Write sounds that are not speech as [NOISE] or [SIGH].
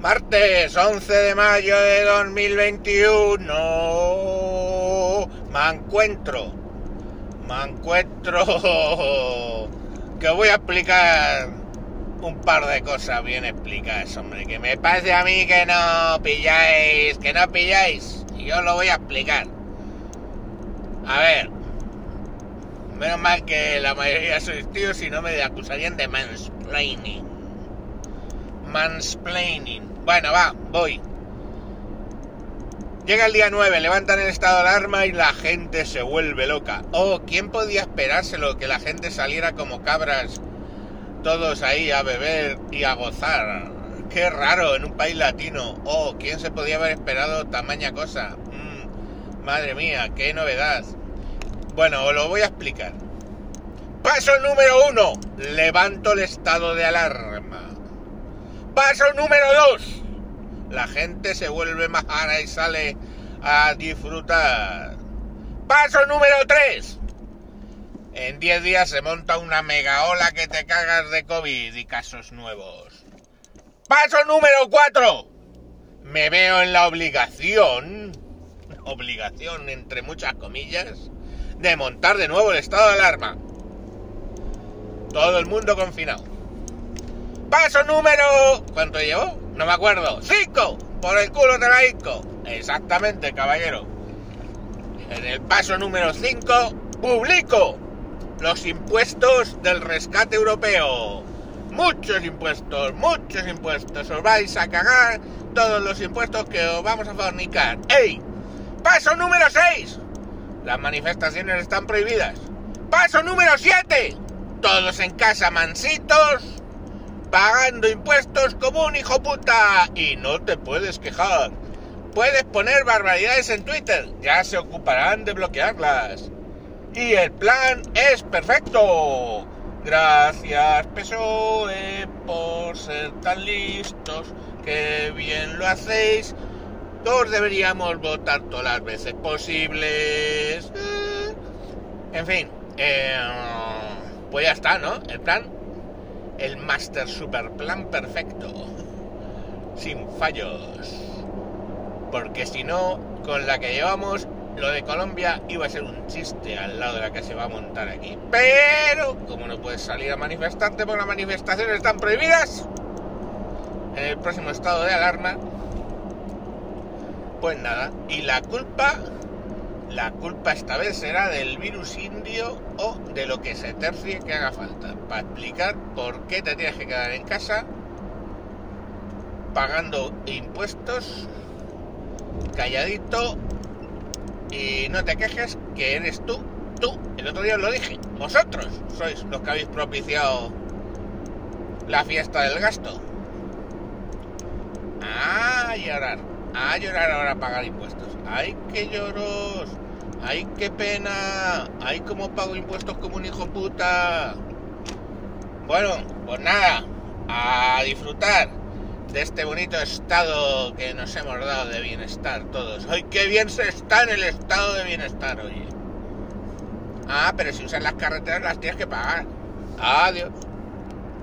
Martes 11 de mayo de 2021. Me encuentro. Me encuentro. [LAUGHS] Que voy a explicar un par de cosas bien explicadas, hombre. Que me parece a mí que no pilláis. Que no pilláis. Y yo lo voy a explicar. A ver. Menos mal que la mayoría sois tíos y no me acusarían de mansplaining. Mansplaining. Bueno, va, voy. Llega el día 9, levantan el estado de alarma y la gente se vuelve loca. Oh, ¿quién podía esperárselo que la gente saliera como cabras, todos ahí a beber y a gozar? Qué raro en un país latino. Oh, ¿quién se podía haber esperado tamaña cosa? Mm, madre mía, qué novedad. Bueno, os lo voy a explicar. Paso número uno. Levanto el estado de alarma. Paso número dos. La gente se vuelve majara y sale a disfrutar. Paso número tres. En 10 días se monta una mega ola que te cagas de COVID y casos nuevos. Paso número 4. Me veo en la obligación, obligación entre muchas comillas, de montar de nuevo el estado de alarma. Todo el mundo confinado. Paso número... ¿Cuánto llevo? No me acuerdo. ¡Cinco! Por el culo de la ICO. Exactamente, caballero. En el paso número 5, publico los impuestos del rescate europeo. Muchos impuestos, muchos impuestos. Os vais a cagar todos los impuestos que os vamos a fornicar. ¡Ey! Paso número 6. Las manifestaciones están prohibidas. Paso número 7. Todos en casa mansitos, pagando impuestos como un hijo puta. Y no te puedes quejar. Puedes poner barbaridades en Twitter. Ya se ocuparán de bloquearlas. Y el plan es perfecto. Gracias PSOE por ser tan listos. Que bien lo hacéis. Todos deberíamos votar todas las veces posibles. En fin. eh, pues ya está, ¿no? El plan. El Master Super Plan perfecto. Sin fallos. Porque si no, con la que llevamos, lo de Colombia iba a ser un chiste al lado de la que se va a montar aquí. Pero, como no puedes salir a manifestarte porque las manifestaciones están prohibidas, en el próximo estado de alarma, pues nada. Y la culpa, la culpa esta vez será del virus indio o de lo que se tercie que haga falta. Para explicar por qué te tienes que quedar en casa pagando impuestos calladito y no te quejes que eres tú, tú, el otro día os lo dije, vosotros sois los que habéis propiciado la fiesta del gasto. A llorar, a llorar ahora a pagar impuestos. ¡Ay, qué lloros! ¡Ay, qué pena! ¡Ay, cómo pago impuestos como un hijo puta! Bueno, pues nada, a disfrutar de este bonito estado que nos hemos dado de bienestar todos. ¡Ay, qué bien se está en el estado de bienestar, oye! Ah, pero si usas las carreteras las tienes que pagar. Adiós.